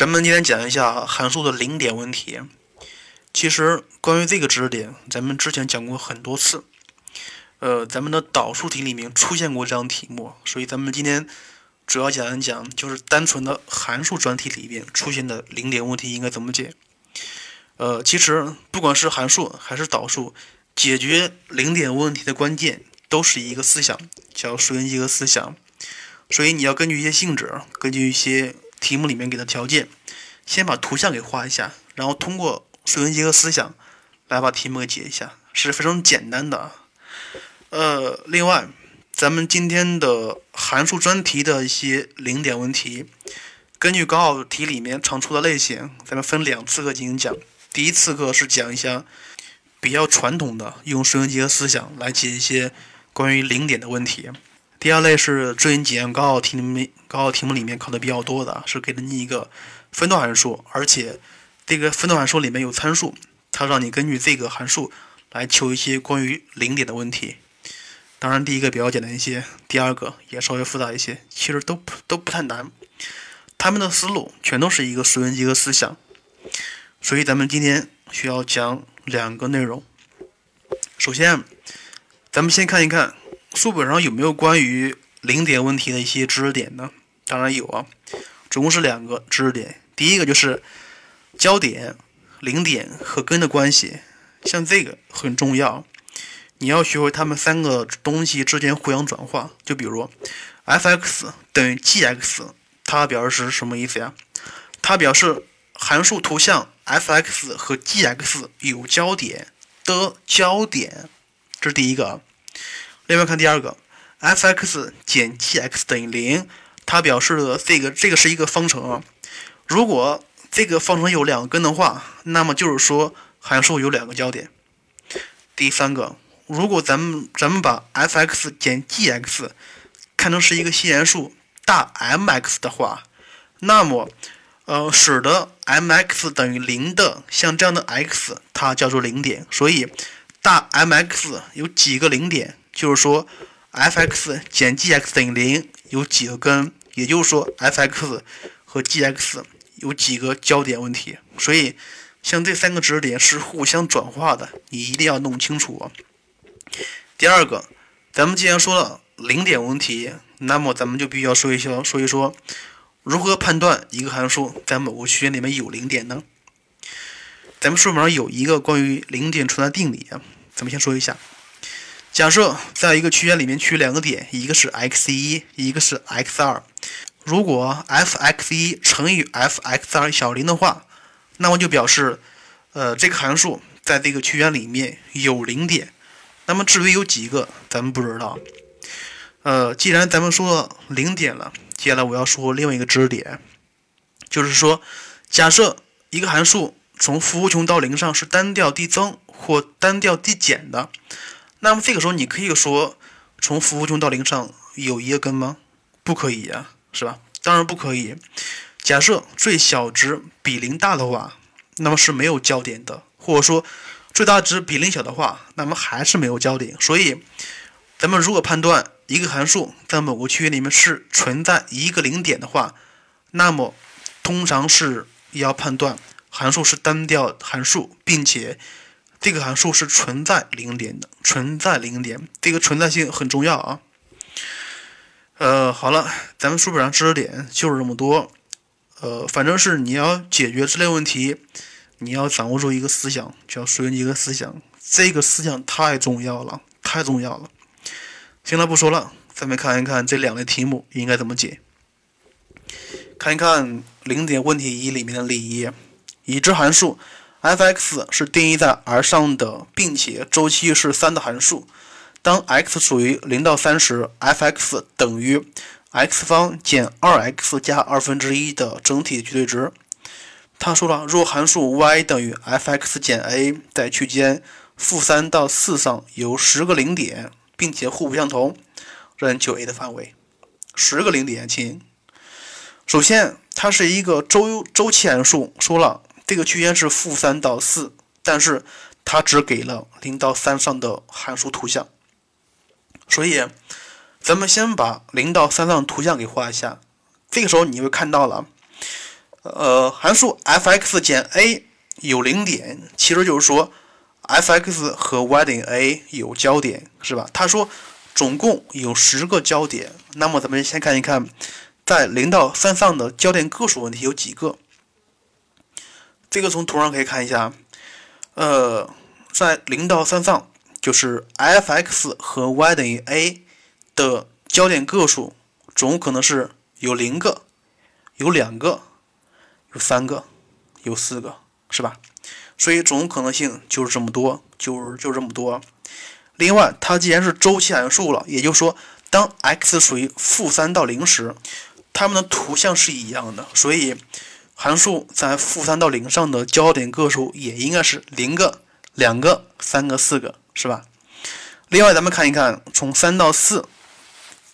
咱们今天讲一下函数的零点问题。其实关于这个知识点，咱们之前讲过很多次。呃，咱们的导数题里面出现过这样题目，所以咱们今天主要讲一讲，就是单纯的函数专题里边出现的零点问题应该怎么解。呃，其实不管是函数还是导数，解决零点问题的关键都是一个思想，叫数元几何思想。所以你要根据一些性质，根据一些题目里面给的条件，先把图像给画一下，然后通过数元几何思想来把题目给解一下，是非常简单的。呃，另外，咱们今天的函数专题的一些零点问题，根据高考题里面常出的类型，咱们分两次课进行讲。第一次课是讲一下比较传统的用数元几何思想来解一些关于零点的问题。第二类是最近几年高考题里面高考题目里面考的比较多的，是给了你一个分段函数，而且这个分段函数里面有参数，它让你根据这个函数来求一些关于零点的问题。当然，第一个比较简单一些，第二个也稍微复杂一些，其实都都不太难。他们的思路全都是一个数元几何思想，所以咱们今天需要讲两个内容。首先，咱们先看一看。书本上有没有关于零点问题的一些知识点呢？当然有啊，总共是两个知识点。第一个就是焦点、零点和根的关系，像这个很重要，你要学会它们三个东西之间互相转化。就比如，f(x) 等于 g(x)，它表示是什么意思呀？它表示函数图像 f(x) 和 g(x) 有交点的交点，这是第一个。啊另外看第二个，f(x) 减 g(x) 等于零，它表示的这个这个是一个方程啊。如果这个方程有两根的话，那么就是说函数有两个焦点。第三个，如果咱们咱们把 f(x) 减 g(x) 看成是一个新元素大 M(x) 的话，那么呃使得 M(x) 等于零的像这样的 x，它叫做零点。所以大 M(x) 有几个零点？就是说，f(x) 减 g(x) 等于零，有几个根？也就是说，f(x) 和 g(x) 有几个焦点问题？所以，像这三个知识点是互相转化的，你一定要弄清楚。第二个，咱们既然说了零点问题，那么咱们就必须要说一说，说一说如何判断一个函数在某个区间里面有零点呢？咱们书本上有一个关于零点存在定理啊，咱们先说一下。假设在一个区间里面取两个点，一个是 x 一，一个是 x 二。如果 f(x 一)乘以 f(x 二)小于零的话，那么就表示，呃，这个函数在这个区间里面有零点。那么至于有几个，咱们不知道。呃，既然咱们说零点了，接下来我要说另外一个知识点，就是说，假设一个函数从负无穷到零上是单调递增或单调递减的。那么这个时候，你可以说从负无穷到零上有一个根吗？不可以呀，是吧？当然不可以。假设最小值比零大的话，那么是没有焦点的；或者说最大值比零小的话，那么还是没有焦点。所以，咱们如果判断一个函数在某个区域里面是存在一个零点的话，那么通常是要判断函数是单调函数，并且。这个函数是存在零点的，存在零点，这个存在性很重要啊。呃，好了，咱们书本上知识点就是这么多。呃，反正是你要解决这类问题，你要掌握住一个思想，叫数元几何思想。这个思想太重要了，太重要了。行了，不说了，咱们看一看这两类题目应该怎么解。看一看零点问题一里面的例一，已知函数。F(x) 是定义在 R 上的，并且周期是三的函数。当 x 属于零到三时，f(x) 等于 x 方减 2x 加二分之一的整体绝对值。他说了，若函数 y 等于 f(x) 减 a，在区间负三到四上有十个零点，并且互不相同，任求 a 的范围。十个零点，亲。首先，它是一个周周期函数，说了。这个区间是负三到四，但是它只给了零到三上的函数图像，所以咱们先把零到三上图像给画一下。这个时候你会看到了，呃，函数 f(x) 减 a 有零点，其实就是说 f(x) 和 y 等于 a 有交点，是吧？他说总共有十个交点，那么咱们先看一看，在零到三上的交点个数问题有几个？这个从图上可以看一下，呃，在零到三上，就是 f(x) 和 y 等于 a 的交点个数，总可能是有零个、有两个、有三个、有四个，是吧？所以总可能性就是这么多，就是就这么多。另外，它既然是周期函数了，也就是说，当 x 属于负三到零时，它们的图像是一样的，所以。函数在负三到零上的交点个数也应该是零个、两个、三个、四个，是吧？另外，咱们看一看从三到四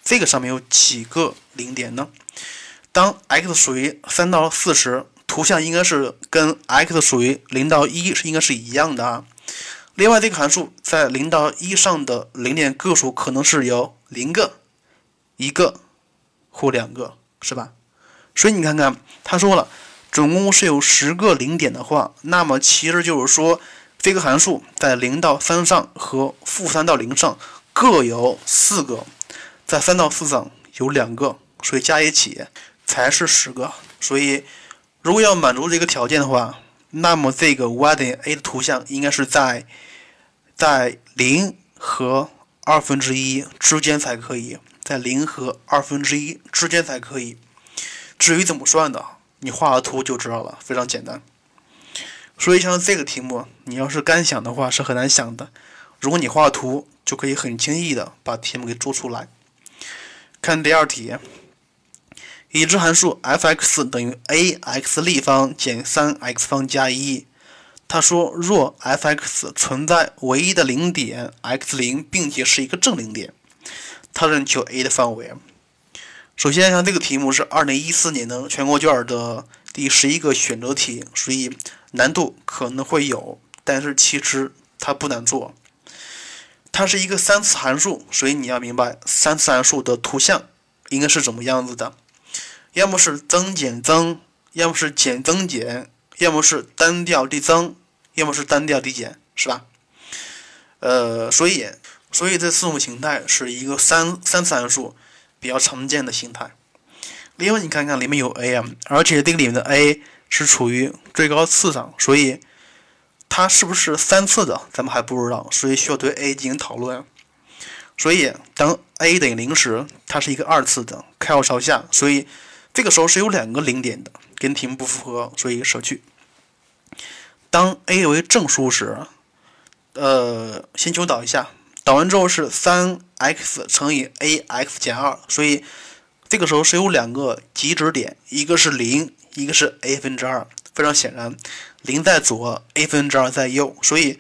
这个上面有几个零点呢？当 x 属于三到四时，图像应该是跟 x 属于零到一是应该是一样的啊。另外，这个函数在零到一上的零点个数可能是有零个、一个或两个，是吧？所以你看看，他说了。总共是有十个零点的话，那么其实就是说，这个函数在零到三上和负三到零上各有四个，在三到四上有两个，所以加一起才是十个。所以，如果要满足这个条件的话，那么这个 y 等于 a 的图像应该是在在零和二分之一之间才可以，在零和二分之一之间才可以。至于怎么算的？你画个图就知道了，非常简单。所以像这个题目，你要是干想的话是很难想的。如果你画图，就可以很轻易的把题目给做出来。看第二题，已知函数 f(x) 等于 ax 立方减 3x 方加一。他说，若 f(x) 存在唯一的零点 x0，并且是一个正零点，他认求 a 的范围。首先，像这个题目是二零一四年的全国卷的第十一个选择题，所以难度可能会有，但是其实它不难做。它是一个三次函数，所以你要明白三次函数的图像应该是怎么样子的，要么是增减增，要么是减增减，要么是单调递增，要么是单调递减，是吧？呃，所以，所以这四种形态是一个三三次函数。比较常见的形态。另外，你看看里面有 a 啊，而且这个里面的 a 是处于最高次上，所以它是不是三次的，咱们还不知道，所以需要对 a 进行讨论。所以当 a 等于零时，它是一个二次的，开号朝下，所以这个时候是有两个零点的，跟题目不符合，所以舍去。当 a 为正数时，呃，先求导一下。导完之后是三 x 乘以 a x 减二，所以这个时候是有两个极值点，一个是零，一个是 a 分之二。非常显然，零在左，a 分之二在右，所以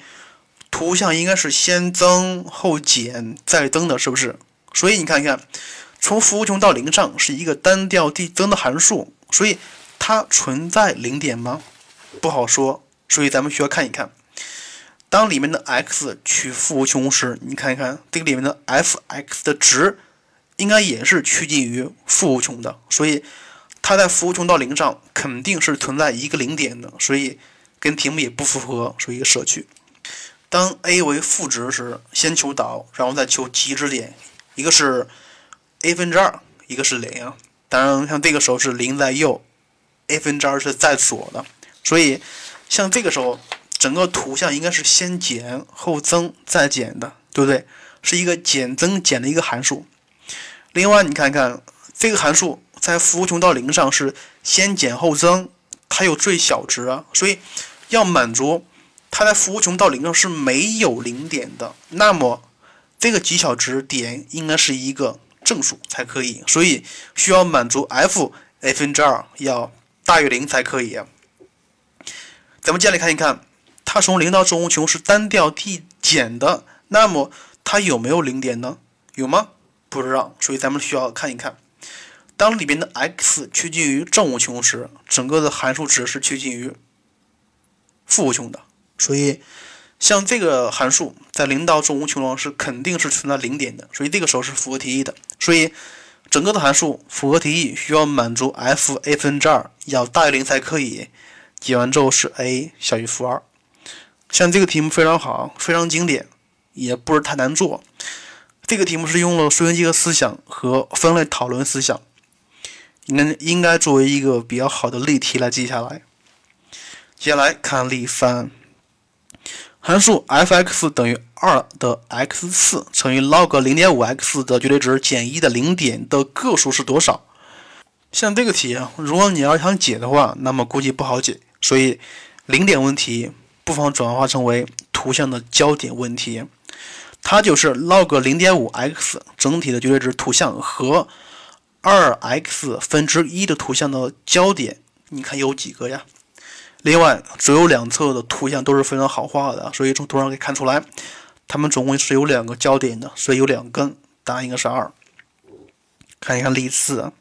图像应该是先增后减再增的，是不是？所以你看一看，从负无穷到零上是一个单调递增的函数，所以它存在零点吗？不好说，所以咱们需要看一看。当里面的 x 趋负无穷时，你看一看这个里面的 f(x) 的值应该也是趋近于负无穷的，所以它在负无穷到零上肯定是存在一个零点的，所以跟题目也不符合，所以舍去。当 a 为负值时，先求导，然后再求极值点，一个是 a 分之二，一个是零。当然，像这个时候是零在右，a 分之二是在左的，所以像这个时候。整个图像应该是先减后增再减的，对不对？是一个减增减的一个函数。另外，你看看这个函数在负无穷到零上是先减后增，它有最小值啊，所以要满足它在负无穷到零上是没有零点的，那么这个极小值点应该是一个正数才可以，所以需要满足 f a 分之二要大于零才可以。咱们接下来看一看。它从零到正无穷是单调递减的，那么它有没有零点呢？有吗？不知道，所以咱们需要看一看。当里边的 x 趋近于正无穷时，整个的函数值是趋近于负无穷的。所以，像这个函数在零到正无穷中是肯定是存在零点的，所以这个时候是符合题意的。所以，整个的函数符合题意需要满足 f a 分之二要大于零才可以。解完之后是 a 小于负二。像这个题目非常好，非常经典，也不是太难做。这个题目是用了数学几何思想和分类讨论思想，应该应该作为一个比较好的例题来记下来。接下来看例三，函数 f(x) 等于二的 x 次乘以 log 零点五 x 的绝对值减一的零点的个数是多少？像这个题，如果你要想解的话，那么估计不好解，所以零点问题不妨转化成为图像的焦点问题。它就是 log 零点五 x 整体的绝对值图像和二 x 分之一的图像的焦点，你看有几个呀？另外，左右两侧的图像都是非常好画的，所以从图上可以看出来，它们总共是有两个焦点的，所以有两根，答案应该是二。看一看例四，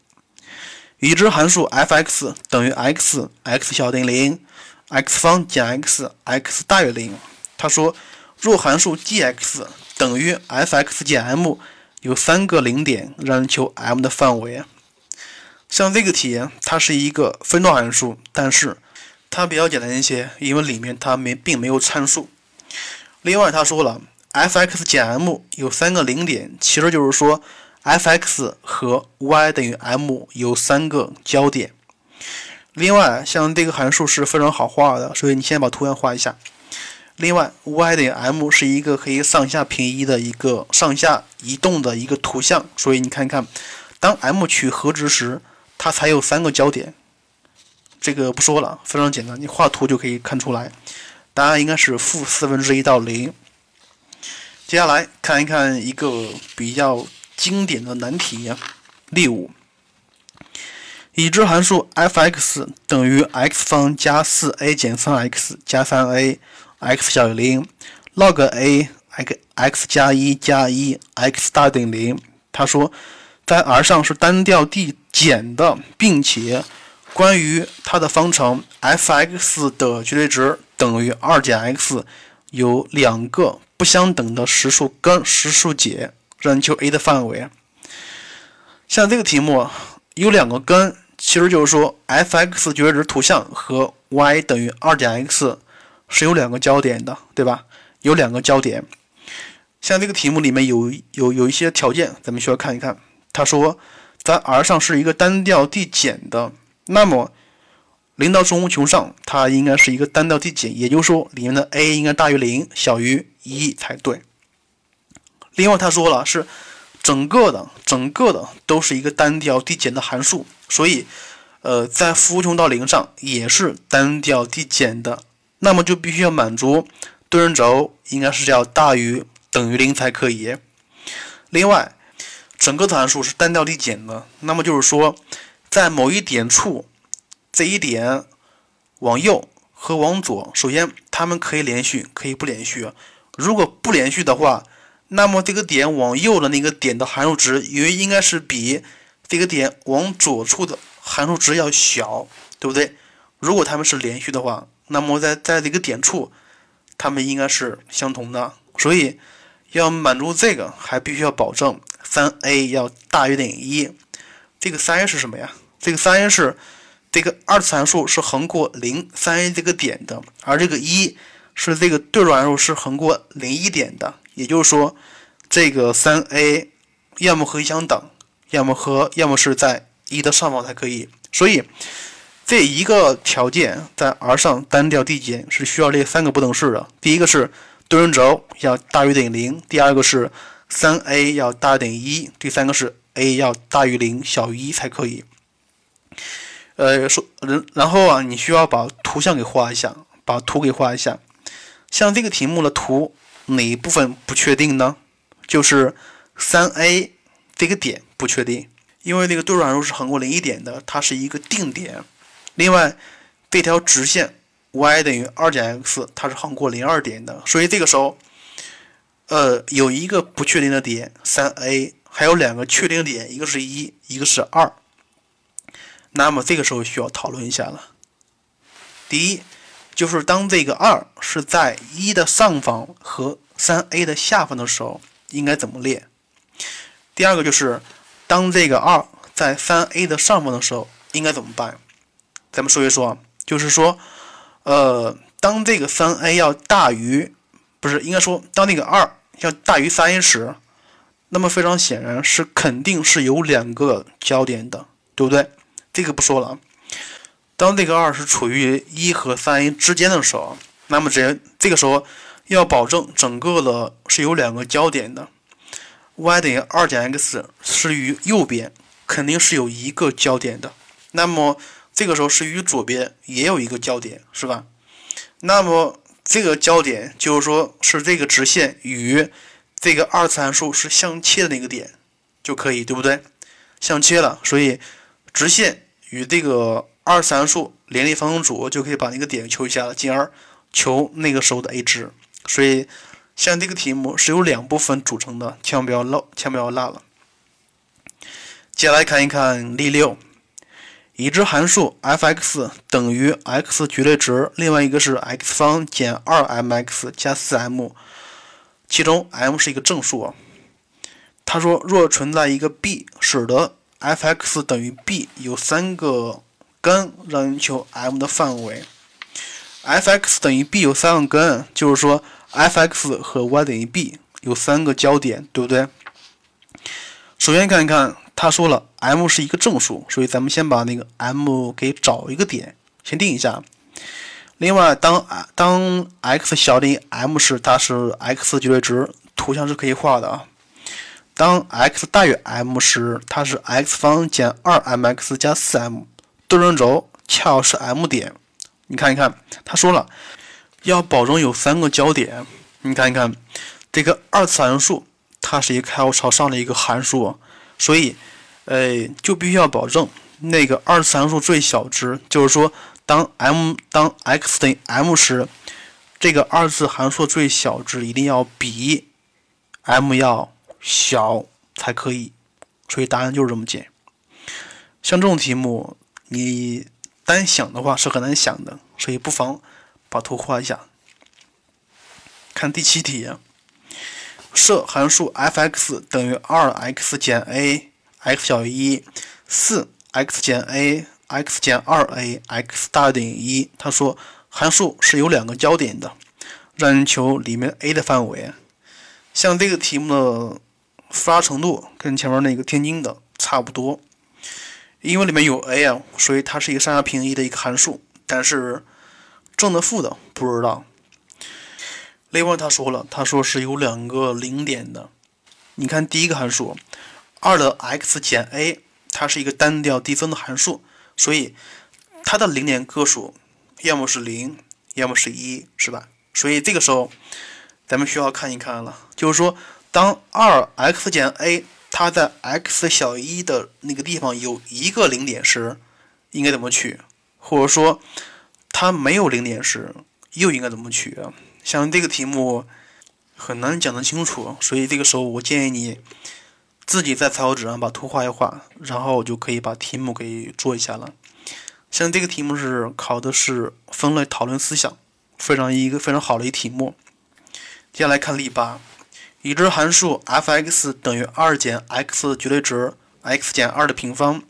已知函数 f(x) 等于 x，x 小于零，x 方减 x，x 大于零。他说，若函数 g(x) 等于 f(x) 减 m，有三个零点，让人求 m 的范围。像这个题，它是一个分段函数，但是它比较简单一些，因为里面它没并没有参数。另外，他说了，f(x) 减 m 有三个零点，其实就是说 f(x) 和 y 等于 m 有三个交点。另外，像这个函数是非常好画的，所以你先把图像画一下。另外，y 等于 m 是一个可以上下平移的一个上下移动的一个图像，所以你看看，当 m 取和值时，它才有三个焦点。这个不说了，非常简单，你画图就可以看出来。答案应该是负四分之一到零。接下来看一看一个比较经典的难题，例五：已知函数 f(x) 等于 x 方加四 a 减三 x 加三 a，x 小于零，log a x x 加一加一 x 大于等于零。他说，在 R 上是单调递减的，并且。关于它的方程 f(x) 的绝对值等于二减 x，有两个不相等的实数根实数解，让你求 a 的范围。像这个题目有两个根，其实就是说 f(x) 绝对值图像和 y 等于二减 x 是有两个焦点的，对吧？有两个焦点。像这个题目里面有有有一些条件，咱们需要看一看。他说在 R 上是一个单调递减的。那么，零到正无穷上，它应该是一个单调递减，也就是说，里面的 a 应该大于零，小于一才对。另外，他说了是整个的，整个的都是一个单调递减的函数，所以，呃，在负无穷到零上也是单调递减的。那么就必须要满足对称轴应该是要大于等于零才可以。另外，整个的函数是单调递减的，那么就是说。在某一点处，这一点往右和往左，首先它们可以连续，可以不连续。如果不连续的话，那么这个点往右的那个点的函数值，也应该是比这个点往左处的函数值要小，对不对？如果它们是连续的话，那么在在这个点处，它们应该是相同的。所以要满足这个，还必须要保证三 a 要大于等于一。这个三 a 是什么呀？这个三 a 是这个二次函数是横过零三 a 这个点的，而这个一是这个对数函数是横过零一点的。也就是说，这个三 a 要么和一相等，要么和要么是在一的上方才可以。所以这一个条件在 R 上单调递减是需要列三个不等式的。第一个是对称轴要大于等于零，第二个是三 a 要大于等于一，第三个是 a 要大于零小于一才可以。呃，说，然然后啊，你需要把图像给画一下，把图给画一下。像这个题目的图哪一部分不确定呢？就是三 a 这个点不确定，因为那个对数函数是横过零一点的，它是一个定点。另外，这条直线 y 等于二减 x，它是横过零二点的，所以这个时候，呃，有一个不确定的点三 a，还有两个确定点，一个是一，一个是二。那么这个时候需要讨论一下了。第一，就是当这个二是在一的上方和三 a 的下方的时候，应该怎么列？第二个就是当这个二在三 a 的上方的时候，应该怎么办？咱们说一说，就是说，呃，当这个三 a 要大于，不是应该说，当那个二要大于三 a 时，那么非常显然是肯定是有两个焦点的，对不对？这个不说了。当这个二是处于一和三 a 之间的时候，那么这这个时候要保证整个的是有两个交点的。y 等于二减 x 是于右边，肯定是有一个交点的。那么这个时候是与左边也有一个交点，是吧？那么这个交点就是说是这个直线与这个二次函数是相切的那个点就可以，对不对？相切了，所以直线与这个二次函数联立方程组就可以把那个点求一下了，进而求那个时候的 a 值。所以。像这个题目是由两部分组成的，千万不要漏，千万不要落了。接下来看一看例六，已知函数 f(x) 等于 x 绝对值，另外一个是 x 方减 2mx 加 4m，其中 m 是一个正数。他说，若存在一个 b，使得 f(x) 等于 b 有三个根，让你求 m 的范围。f(x) 等于 b 有三个根，就是说。f(x) 和 y 等于 b 有三个交点，对不对？首先看一看，他说了 m 是一个正数，所以咱们先把那个 m 给找一个点，先定一下。另外，当当 x 小于 m 时，它是 x 绝对值，图像是可以画的啊。当 x 大于 m 时，它是 x 方减 2mx 加 4m，对称轴恰好是 m 点。你看一看，他说了。要保证有三个焦点，你看一看，这个二次函数它是一个开口朝上的一个函数，所以，呃，就必须要保证那个二次函数最小值，就是说，当 m 当 x 等于 m 时，这个二次函数最小值一定要比 m 要小才可以，所以答案就是这么解。像这种题目，你单想的话是很难想的，所以不妨。把图画一下，看第七题。设函数 f(x) 等于 2x 减 a，x 小于一，4x 减 a，x 减 2a，x 大于等于一。他说函数是有两个焦点的，让人求里面 a 的范围。像这个题目的复杂程度跟前面那个天津的差不多，因为里面有 a 啊，所以它是一个上下平移的一个函数，但是。正的负的不知道。另外他说了，他说是有两个零点的。你看第一个函数，二的 x 减 a，它是一个单调递增的函数，所以它的零点个数要么是零，要么是一，是吧？所以这个时候咱们需要看一看了，就是说当二 x 减 a 它在 x 小于一的那个地方有一个零点时，应该怎么取？或者说？它没有零点时，又应该怎么取？像这个题目很难讲得清楚，所以这个时候我建议你自己在草稿纸上把图画一画，然后就可以把题目给做一下了。像这个题目是考的是分类讨论思想，非常一个非常好的一题目。接下来看例八，已知函数 f(x) 等于二减 x 的绝对值 x 减二的平方。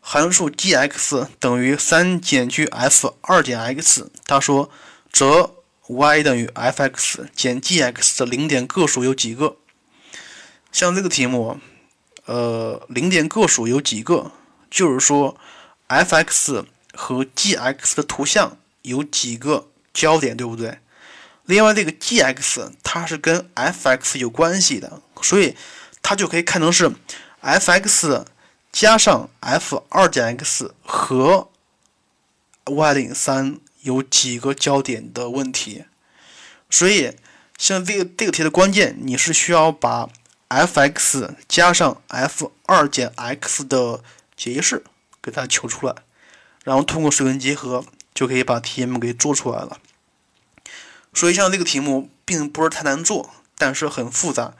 函数 g(x) 等于三减去 f 二减 x，他说，则 y 等于 f(x) 减 g(x) 的零点个数有几个？像这个题目，呃，零点个数有几个？就是说，f(x) 和 g(x) 的图像有几个焦点，对不对？另外，这个 g(x) 它是跟 f(x) 有关系的，所以它就可以看成是 f(x)。加上 f 二减 x 和 y 等于三有几个交点的问题，所以像这个这个题的关键，你是需要把 f(x) 加上 f 二减 x 的解析式给它求出来，然后通过水文结合就可以把题目给做出来了。所以像这个题目并不是太难做，但是很复杂。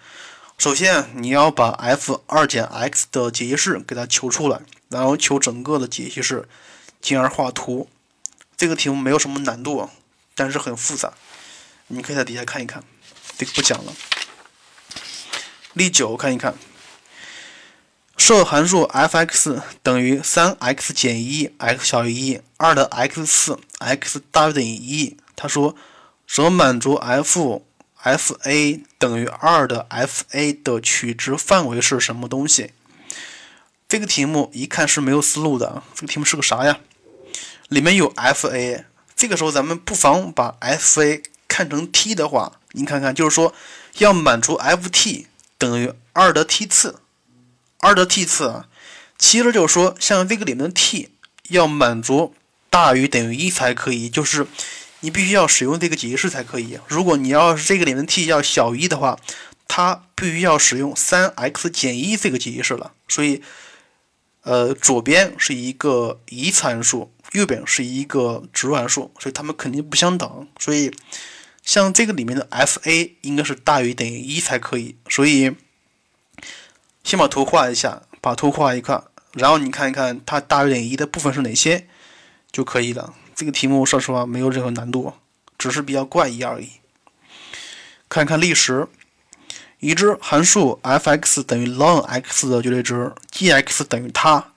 首先，你要把 f 二减 x 的解析式给它求出来，然后求整个的解析式，进而画图。这个题目没有什么难度，但是很复杂。你可以在底下看一看，这个不讲了。例九看一看，设函数 f(x) 等于 3x 减一 x 小于一2的 x 四 x 大于等于一他说则满足 f f(a) 等于2的 f(a) 的取值范围是什么东西？这个题目一看是没有思路的，这个题目是个啥呀？里面有 f(a)，这个时候咱们不妨把 f(a) 看成 t 的话，你看看，就是说要满足 f(t) 等于2的 t 次。二的 t 次啊，其实就是说，像这个里面的 t 要满足大于等于一才可以，就是你必须要使用这个解析式才可以。如果你要是这个里面 t 要小于一的话，它必须要使用 3x 减一这个解析式了。所以，呃，左边是一个一次函数，右边是一个值函数，所以它们肯定不相等。所以，像这个里面的 f(a) 应该是大于等于一才可以。所以。先把图画一下，把图画一看，然后你看一看它大于等于一的部分是哪些就可以了。这个题目说实话没有任何难度，只是比较怪异而已。看看历史，已知函数 f(x) 等于 ln(x) 的绝对值，g(x) 等于它。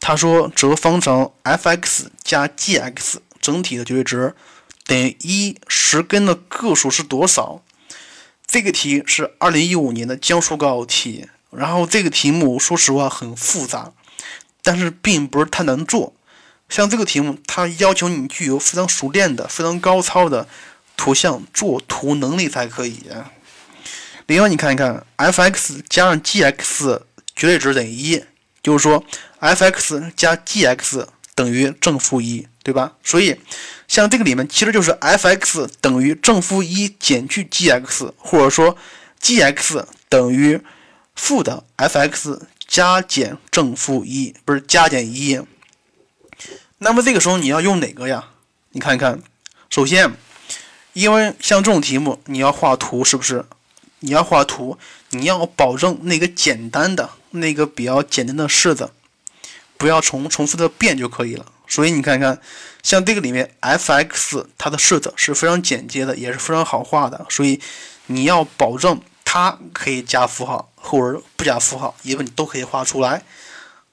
他说折方程 f(x) 加 g(x) 整体的绝对值等于一十根的个数是多少？这个题是二零一五年的江苏高考题。然后这个题目说实话很复杂，但是并不是太难做。像这个题目，它要求你具有非常熟练的、非常高超的图像作图能力才可以。另外，你看一看，f(x) 加上 g(x) 绝对值等于一，就是说 f(x) 加 g(x) 等于正负一，对吧？所以，像这个里面其实就是 f(x) 等于正负一减去 g(x)，或者说 g(x) 等于负的 f(x) 加减正负一，不是加减一。那么这个时候你要用哪个呀？你看一看，首先，因为像这种题目你要画图，是不是？你要画图，你要保证那个简单的、那个比较简单的式子，不要重重复的变就可以了。所以你看看，像这个里面 f(x) 它的式子是非常简洁的，也是非常好画的。所以你要保证。它可以加符号，或者不加符号，因为你都可以画出来。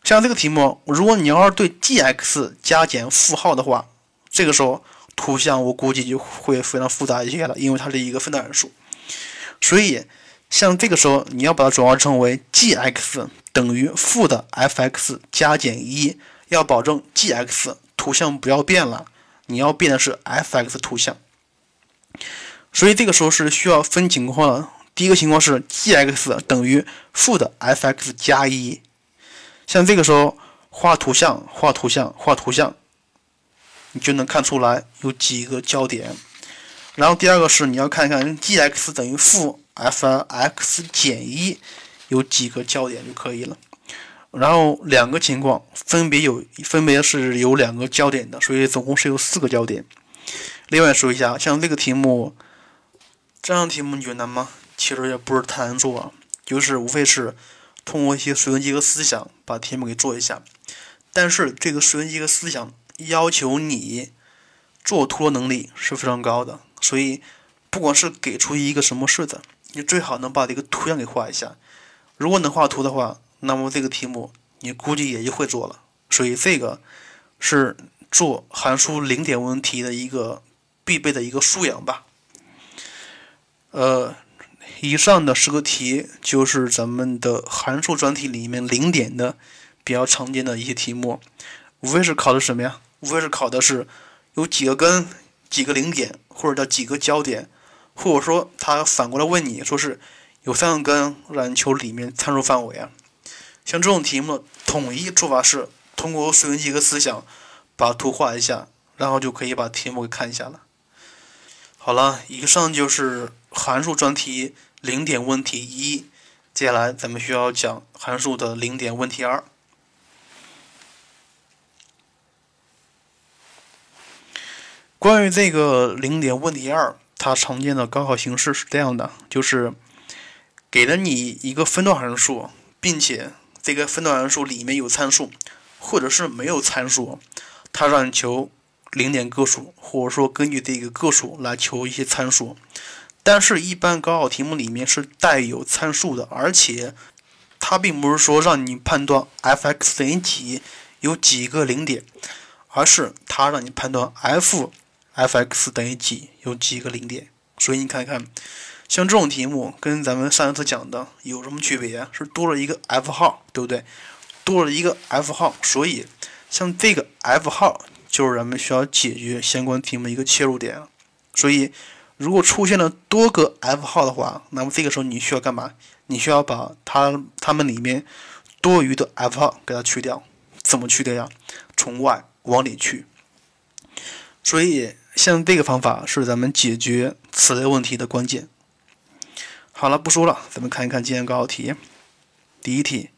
像这个题目，如果你要是对 g(x) 加减负号的话，这个时候图像我估计就会非常复杂一些了，因为它是一个分段函数。所以，像这个时候你要把它转化成为 g(x) 等于负的 f(x) 加减一，要保证 g(x) 图像不要变了，你要变的是 f(x) 图像。所以这个时候是需要分情况的。第一个情况是 g(x) 等于负的 f(x) 加一，像这个时候画图像，画图像，画图像，你就能看出来有几个焦点。然后第二个是你要看看 g(x) 等于负 f(x) 减一有几个焦点就可以了。然后两个情况分别有，分别是有两个焦点的，所以总共是有四个焦点。另外说一下，像这个题目，这样题目你觉得难吗？其实也不是太难做，就是无非是通过一些随机和思想把题目给做一下。但是这个随机和思想要求你做图的能力是非常高的，所以不管是给出一个什么式子，你最好能把这个图像给画一下。如果能画图的话，那么这个题目你估计也就会做了。所以这个是做函数零点问题的一个必备的一个素养吧。呃。以上的十个题就是咱们的函数专题里面零点的比较常见的一些题目，无非是考的什么呀？无非是考的是有几个根、几个零点，或者叫几个焦点，或者说他反过来问你说是有三个根，让你求里面参数范围啊。像这种题目，统一做法是通过随机一个思想把图画一下，然后就可以把题目给看一下了。好了，以上就是函数专题。零点问题一，接下来咱们需要讲函数的零点问题二。关于这个零点问题二，它常见的高考形式是这样的：就是给了你一个分段函数，并且这个分段函数里面有参数，或者是没有参数，它让你求零点个数，或者说根据这个个数来求一些参数。但是，一般高考题目里面是带有参数的，而且它并不是说让你判断 f(x) 等于几有几个零点，而是它让你判断 f f(x) 等于几有几个零点。所以你看看，像这种题目跟咱们上一次讲的有什么区别？是多了一个 f 号，对不对？多了一个 f 号，所以像这个 f 号就是咱们需要解决相关题目一个切入点。所以，如果出现了多个 f 号的话，那么这个时候你需要干嘛？你需要把它它们里面多余的 f 号给它去掉，怎么去掉呀？从外往里去。所以像这个方法是咱们解决此类问题的关键。好了，不说了，咱们看一看今天高考题。第一题：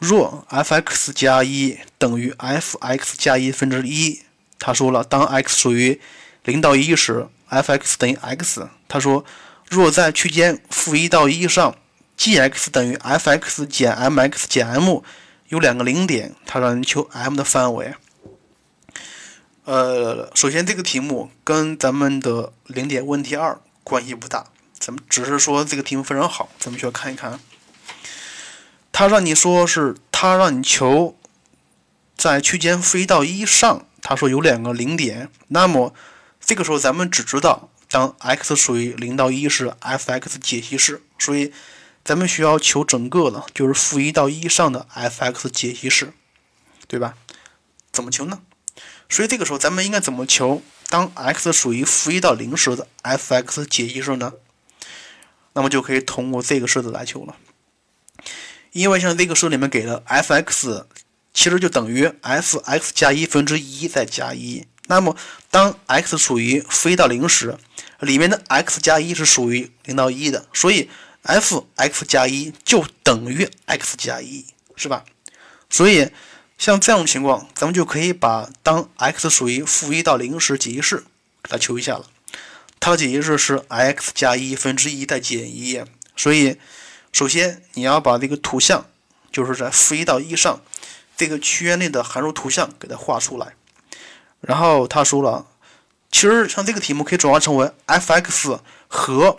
若 f(x) 加一等于 f(x) 加一分之一，他说了，当 x 属于零到一时，f(x) 等于 x。他说，若在区间负一到一上。g(x) 等于 f(x) 减 m(x) 减 m 有两个零点，它让你求 m 的范围。呃，首先这个题目跟咱们的零点问题二关系不大，咱们只是说这个题目非常好，咱们需要看一看。他让你说是，他让你求在区间负一到一上，他说有两个零点，那么这个时候咱们只知道当 x 属于零到一时，f(x) 解析式，所以。咱们需要求整个的，就是负一到一上的 f(x) 解析式，对吧？怎么求呢？所以这个时候咱们应该怎么求？当 x 属于负一到零时的 f(x) 解析式呢？那么就可以通过这个式子来求了。因为像这个式里面给的 f(x) 其实就等于 f(x) 加一分之一再加一。那么当 x 属于负一到零时，里面的 x 加一是属于零到一的，所以。f(x) 加一就等于 x 加一，是吧？所以像这样的情况，咱们就可以把当 x 属于负一到零时解析式给它求一下了。它的解析式是 x 加一分之一再减一。所以首先你要把这个图像，就是在负一到一上这个区间内的函数图像给它画出来。然后他说了，其实像这个题目可以转化成为 f(x) 和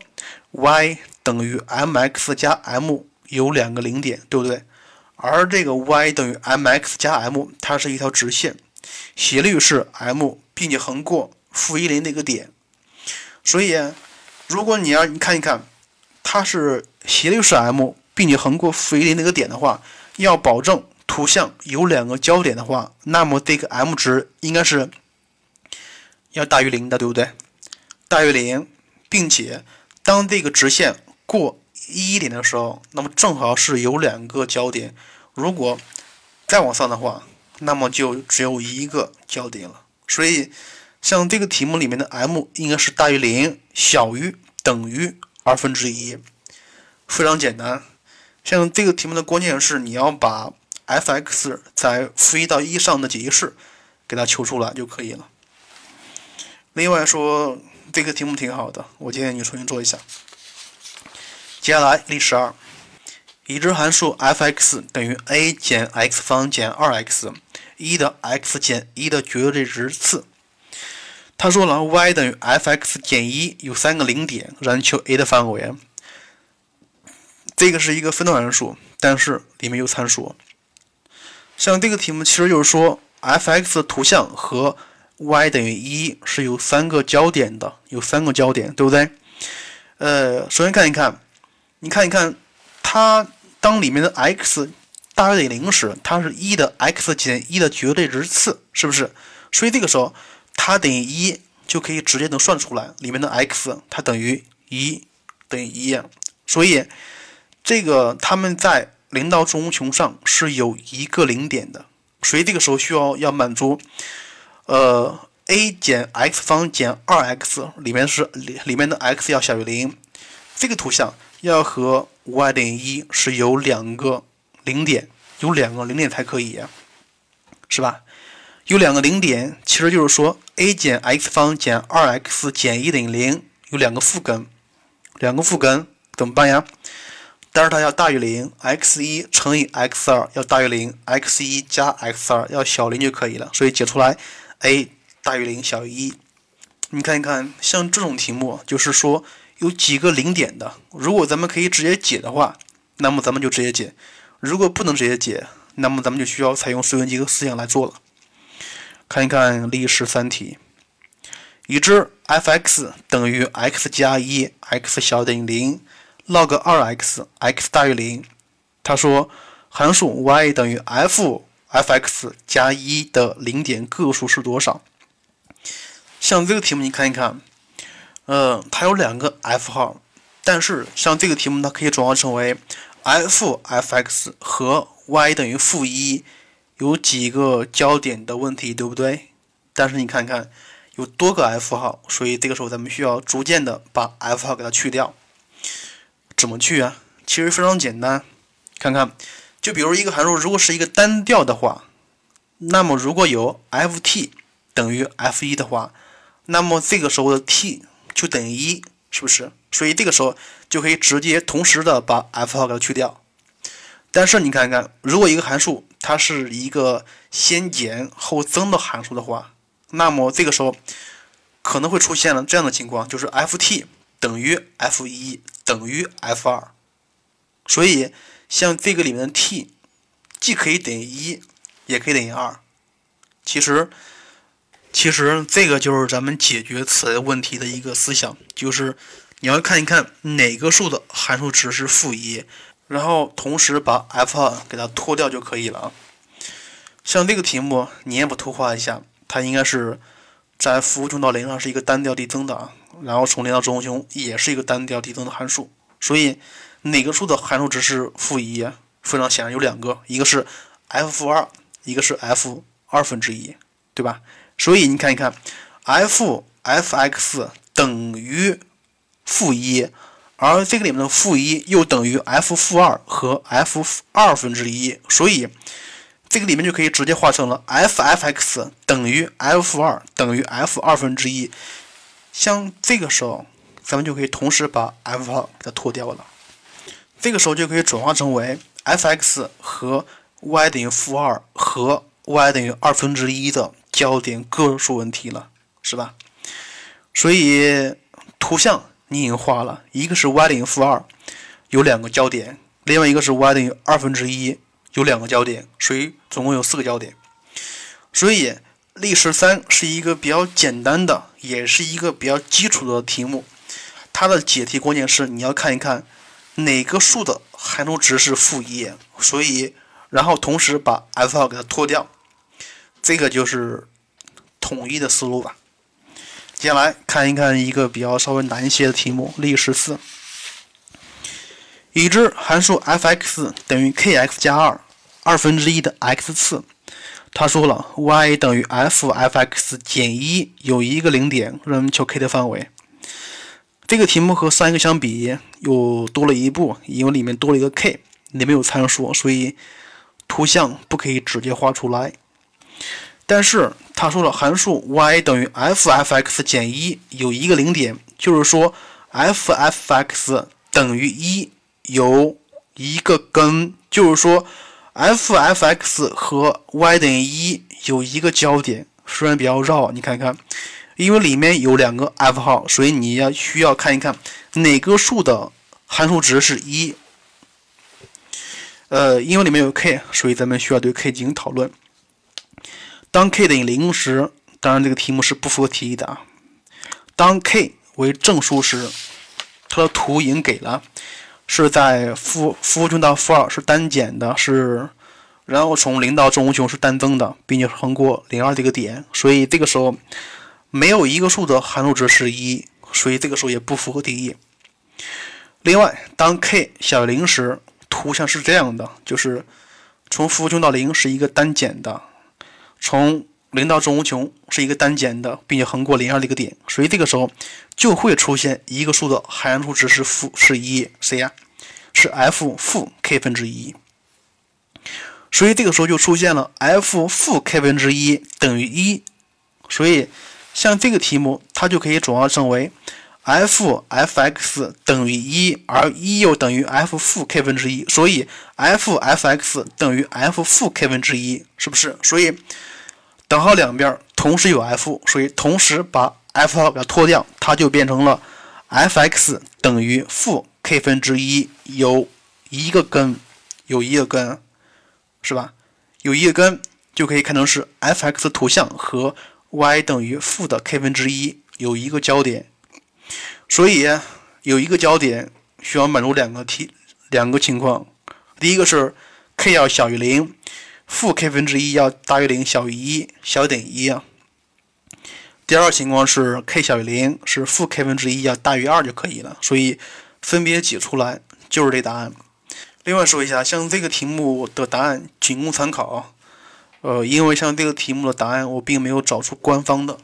y。等于 m(x) 加 m 有两个零点，对不对？而这个 y 等于 mx 加 m，它是一条直线，斜率是 m，并且横过负一零那个点。所以，如果你要你看一看，它是斜率是 m，并且横过负一零那个点的话，要保证图像有两个焦点的话，那么这个 m 值应该是要大于零的，对不对？大于零，并且当这个直线过一点的时候，那么正好是有两个焦点。如果再往上的话，那么就只有一个焦点了。所以，像这个题目里面的 m 应该是大于零，小于等于二分之一，非常简单。像这个题目的关键是你要把 f(x) 在负一到一上的解析式给它求出来就可以了。另外说，这个题目挺好的，我建议你重新做一下。接下来例十二，已知函数 f(x) 等于 a 减 x 方减 2x，一的 x 减一的绝对值次。他说了，y 等于 f(x) 减一有三个零点，让你求 a 的范围。这个是一个分段函数，但是里面有参数。像这个题目其实就是说，f(x) 图像和 y 等于一是有三个交点的，有三个交点，对不对？呃，首先看一看。你看一看，它当里面的 x 大于等于零时，它是一的 x 减一的绝对值次，是不是？所以这个时候它等于一就可以直接能算出来，里面的 x 它等于一等于一，所以这个它们在零到正无穷上是有一个零点的，所以这个时候需要要满足，呃，a 减 x 方减 2x 里面是里里面的 x 要小于零，这个图像。要和 y 等于一是有两个零点，有两个零点才可以，是吧？有两个零点，其实就是说 a 减 x 方减 2x 减一等于零，有两个负根，两个负根怎么办呀？但是它要大于零，x 一乘以 x 二要大于零，x 一加 x 二要小零就可以了，所以解出来 a 大于零小于一。你看一看，像这种题目，就是说。有几个零点的，如果咱们可以直接解的话，那么咱们就直接解；如果不能直接解，那么咱们就需要采用随问集合思想来做了。看一看例十三题，已知 f(x) 等于 x 加一，x 小于等于零，log 二 x，x 大于零。他说函数 y 等于 f f(x) 加一的零点个数是多少？像这个题目，你看一看，呃，它有两个 f 号，但是像这个题目，它可以转化成为 f f(x) 和 y 等于负一，有几个交点的问题，对不对？但是你看看，有多个 f 号，所以这个时候咱们需要逐渐的把 f 号给它去掉。怎么去啊？其实非常简单，看看。就比如一个函数，如果是一个单调的话，那么如果有 f(t) 等于 f(1) 的话，那么这个时候的 t 就等于一，是不是？所以这个时候就可以直接同时的把 f 号给它去掉。但是你看看，如果一个函数它是一个先减后增的函数的话，那么这个时候可能会出现了这样的情况，就是 f(t) 等于 f(1) 等于 f(2). 所以像这个里面的 t，既可以等于一，也可以等于二。其实，其实这个就是咱们解决此类问题的一个思想，就是你要看一看哪个数的函数值是负一，然后同时把 f 二给它脱掉就可以了啊。像这个题目，你也不图画一下，它应该是在负无穷到零上是一个单调递增的啊，然后从零到正无穷也是一个单调递增的函数，所以。哪个数的函数值是负一？非常显然有两个，一个是 f 负二，一个是 f 二分之一，对吧？所以你看一看，f f(x) 等于负一，而这个里面的负一又等于 f 负二和 f 二分之一，所以这个里面就可以直接化成了 f f(x) 等于 f 负二等于 f 二分之一。像这个时候，咱们就可以同时把 f 号给它脱掉了。这个时候就可以转化成为 f(x) 和 y 等于负二和 y 等于二分之一的焦点个数问题了，是吧？所以图像你已经画了，一个是 y 等于负二，有两个焦点；另外一个是 y 等于二分之一，有两个焦点，所以总共有四个焦点。所以例十三是一个比较简单的，也是一个比较基础的题目。它的解题关键是你要看一看。哪个数的函数值是负一？所以，然后同时把 f 号给它脱掉，这个就是统一的思路吧。接下来看一看一个比较稍微难一些的题目，例十四。已知函数 f(x) 等于 k(x) 加二二分之一的 x 次。他说了，y 等于 f f(x) 减一有一个零点，让我们求 k 的范围。这个题目和上一个相比又多了一步，因为里面多了一个 k，里面有参数，所以图像不可以直接画出来。但是他说了，函数 y 等于 f f(x) 减一有一个零点，就是说 f f(x) 等于一有一个根，就是说 f f(x) 和 y 等于一有一个交点。虽然比较绕，你看看。因为里面有两个 f 号，所以你要需要看一看哪个数的函数值是一。呃，因为里面有 k，所以咱们需要对 k 进行讨论。当 k 等于零时，当然这个题目是不符合题意的啊。当 k 为正数时，它的图已经给了，是在负负无穷到负二是单减的，是，然后从零到正无穷是单增的，并且横过零二这个点，所以这个时候。没有一个数的函数值是一，所以这个时候也不符合定义。另外，当 k 小于零时，图像是这样的，就是从负无穷到零是一个单减的，从零到正无穷是一个单减的，并且横过零二的一个点，所以这个时候就会出现一个数的函数值是负是一，谁呀？是 f 负 k 分之一。所以这个时候就出现了 f 负 k 分之一等于一，所以。像这个题目，它就可以转化成为 f f(x) 等于一，而一又等于 f 负 k 分之一，所以 f f(x) 等于 f 负 k 分之一，是不是？所以等号两边同时有 f，所以同时把 f 号给它脱掉，它就变成了 f(x) 等于负 k 分之一有一个根有一个根，是吧？有一个根就可以看成是 f(x) 图像和 y 等于负的 k 分之一有一个交点，所以有一个交点需要满足两个题两个情况，第一个是 k 要小于零，负 k 分之一要大于零，小于一，小于等于一啊。第二情况是 k 小于零，是负 k 分之一要大于二就可以了。所以分别解出来就是这答案。另外说一下，像这个题目的答案仅供参考，呃，因为像这个题目的答案我并没有找出官方的。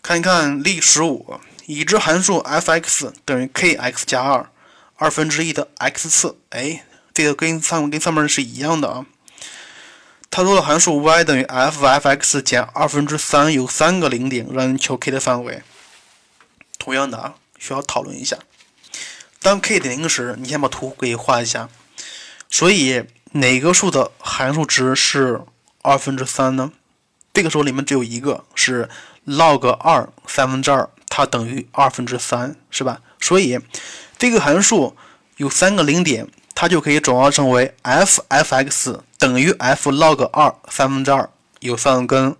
看一看例十五，已知函数 f(x) 等于 k(x 加二二分之一的 x 次，哎，这个跟上跟上面是一样的啊。它说的函数 y 等于 f(f(x) 减二分之三有三个零点，让你求 k 的范围。同样的啊，需要讨论一下。当 k 等于零时，你先把图给画一下。所以哪个数的函数值是二分之三呢？这个时候里面只有一个是 log 二三分之二，它等于二分之三，是吧？所以这个函数有三个零点。它就可以转化成为 f(f(x) 等于 f log 二三分之二有三个根，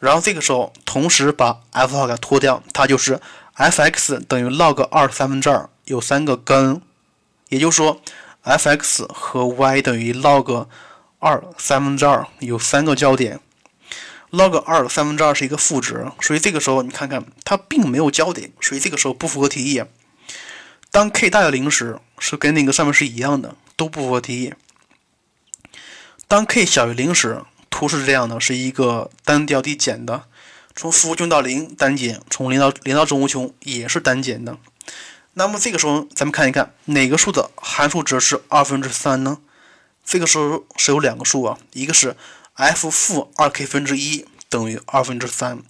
然后这个时候同时把 f 号给脱掉，它就是 f(x) 等于 log 二三分之二有三个根，也就是说 f(x) 和 y 等于 log 二三分之二有三个交点，log 二三分之二是一个负值，所以这个时候你看看它并没有交点，所以这个时候不符合题意。当 k 大于零时，是跟那个上面是一样的，都不符合题意。当 k 小于零时，图是这样的，是一个单调递减的，从负无穷到零单减，从零到零到正无穷也是单减的。那么这个时候，咱们看一看哪个数的函数值是二分之三呢？这个时候是有两个数啊，一个是 f 负二 k 分之一等于二分之三，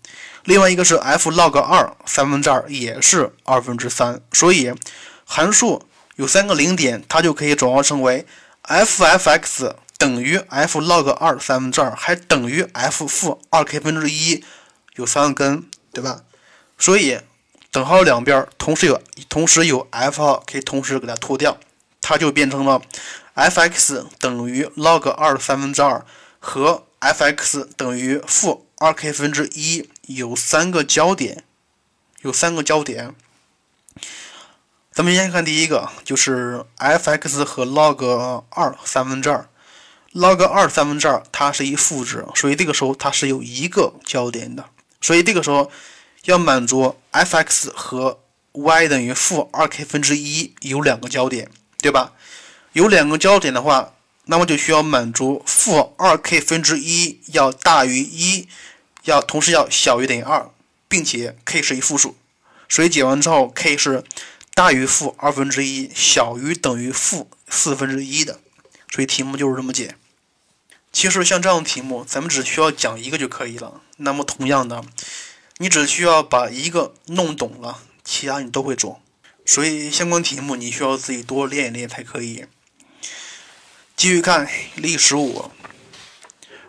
另外一个是 f log 二三分之二也是二分之三，所以。函数有三个零点，它就可以转化成为 f(f(x) 等于 f log 二三分之二，还等于 f 负二 k 分之一，有三个根，对吧？所以等号两边同时有同时有 f 号，可以同时给它脱掉，它就变成了 f(x) 等于 log 二三分之二和 f(x) 等于负二 k 分之一，有三个交点，有三个交点。咱们先看第一个，就是 f(x) 和 log 二三分之二，log 二三分之二它是一负值，所以这个时候它是有一个交点的，所以这个时候要满足 f(x) 和 y 等于负二 k 分之一有两个交点，对吧？有两个交点的话，那么就需要满足负二 k 分之一要大于一，要同时要小于等于二，并且 k 是一负数，所以解完之后 k 是。大于负二分之一，小于等于负四分之一的，所以题目就是这么解。其实像这样的题目，咱们只需要讲一个就可以了。那么同样的，你只需要把一个弄懂了，其他你都会做。所以相关题目你需要自己多练一练才可以。继续看例十五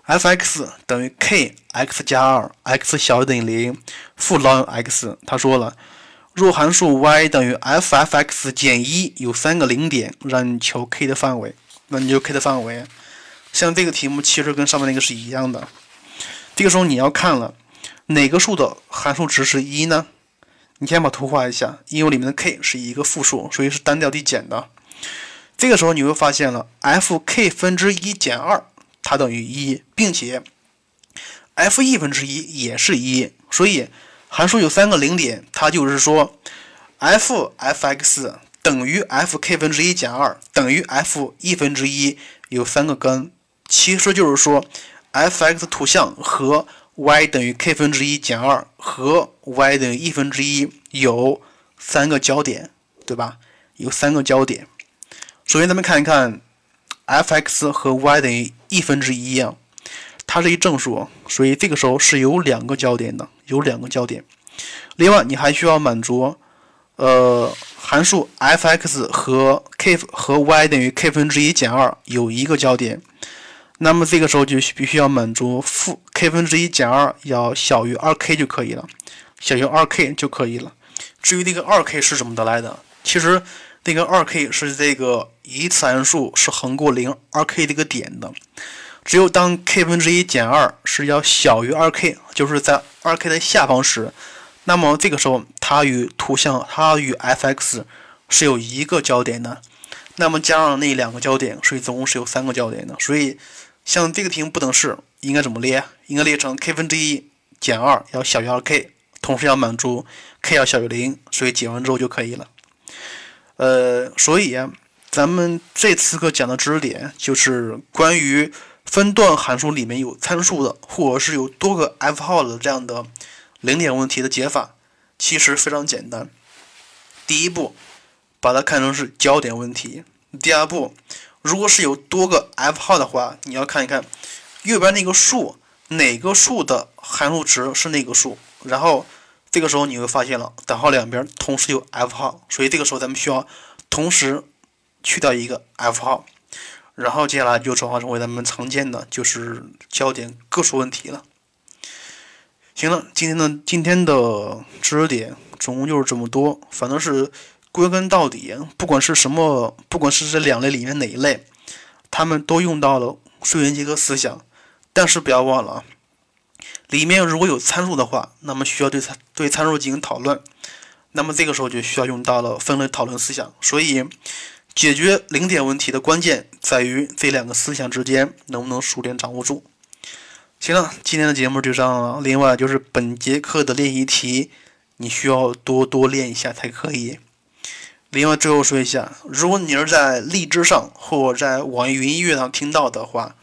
，f(x) 等于 k(x 加二 x 小于等于零负 ln x)，他说了。若函数 y 等于 f(f(x) 减一有三个零点，让你求 k 的范围，那你就 k 的范围。像这个题目其实跟上面那个是一样的。这个时候你要看了哪个数的函数值是一呢？你先把图画一下，因为里面的 k 是一个负数，所以是单调递减的。这个时候你会发现了 f(k 分之一减二它等于一，并且 f e 分之一也是一，所以。函数有三个零点，它就是说，f(f(x) 等于 f(k 分之一减二等于 f e 分之一有三个根，其实就是说，f(x) 图像和 y 等于 k 分之一减二和 y 等于一分之一有三个焦点，对吧？有三个焦点。首先咱们看一看，f(x) 和 y 等于一分之一啊。它是一正数，所以这个时候是有两个焦点的，有两个焦点。另外，你还需要满足，呃，函数 f(x) 和 k 和 y 等于 k 分之一减二有一个焦点。那么这个时候就必须要满足负 k 分之一减二要小于二 k 就可以了，小于二 k 就可以了。至于这个二 k 是怎么得来的？其实这个二 k 是这个一次函数是横过零二 k 这个点的。只有当 k 分之一减二是要小于二 k，就是在二 k 的下方时，那么这个时候它与图像它与 f(x) 是有一个交点的。那么加上那两个焦点，所以总共是有三个焦点的。所以像这个题目不等式应该怎么列？应该列成 k 分之一减二要小于二 k，同时要满足 k 要小于零，所以解完之后就可以了。呃，所以咱们这次课讲的知识点就是关于。分段函数里面有参数的，或者是有多个 f 号的这样的零点问题的解法，其实非常简单。第一步，把它看成是焦点问题；第二步，如果是有多个 f 号的话，你要看一看右边那个数哪个数的函数值是那个数，然后这个时候你会发现了等号两边同时有 f 号，所以这个时候咱们需要同时去掉一个 f 号。然后接下来就转化成为咱们常见的就是焦点个数问题了。行了，今天的今天的知识点总共就是这么多，反正是归根到底，不管是什么，不管是这两类里面哪一类，他们都用到了数学结合思想。但是不要忘了，里面如果有参数的话，那么需要对参对参数进行讨论，那么这个时候就需要用到了分类讨论思想。所以。解决零点问题的关键在于这两个思想之间能不能熟练掌握住。行了，今天的节目就这样了。另外就是本节课的练习题，你需要多多练一下才可以。另外最后说一下，如果你是在荔枝上或在网易云音乐上听到的话，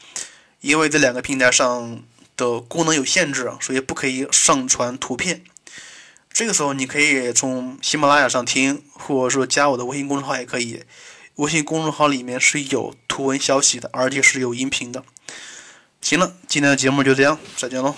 因为这两个平台上的功能有限制，所以不可以上传图片。这个时候你可以从喜马拉雅上听，或者说加我的微信公众号也可以。微信公众号里面是有图文消息的，而且是有音频的。行了，今天的节目就这样，再见喽。